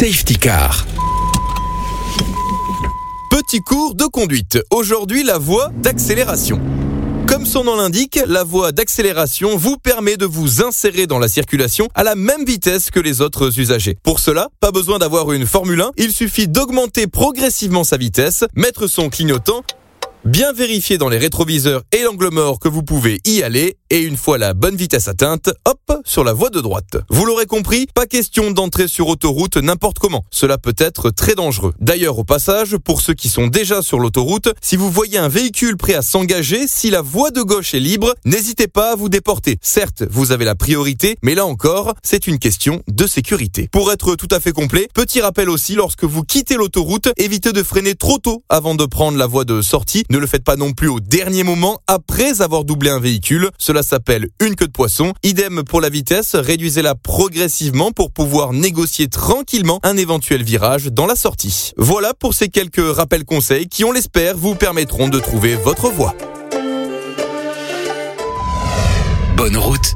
Safety Car. Petit cours de conduite. Aujourd'hui, la voie d'accélération. Comme son nom l'indique, la voie d'accélération vous permet de vous insérer dans la circulation à la même vitesse que les autres usagers. Pour cela, pas besoin d'avoir une Formule 1, il suffit d'augmenter progressivement sa vitesse, mettre son clignotant Bien vérifier dans les rétroviseurs et l'angle mort que vous pouvez y aller et une fois la bonne vitesse atteinte, hop, sur la voie de droite. Vous l'aurez compris, pas question d'entrer sur autoroute n'importe comment. Cela peut être très dangereux. D'ailleurs, au passage, pour ceux qui sont déjà sur l'autoroute, si vous voyez un véhicule prêt à s'engager, si la voie de gauche est libre, n'hésitez pas à vous déporter. Certes, vous avez la priorité, mais là encore, c'est une question de sécurité. Pour être tout à fait complet, petit rappel aussi, lorsque vous quittez l'autoroute, évitez de freiner trop tôt avant de prendre la voie de sortie ne le faites pas non plus au dernier moment après avoir doublé un véhicule. Cela s'appelle une queue de poisson. Idem pour la vitesse, réduisez-la progressivement pour pouvoir négocier tranquillement un éventuel virage dans la sortie. Voilà pour ces quelques rappels conseils qui, on l'espère, vous permettront de trouver votre voie. Bonne route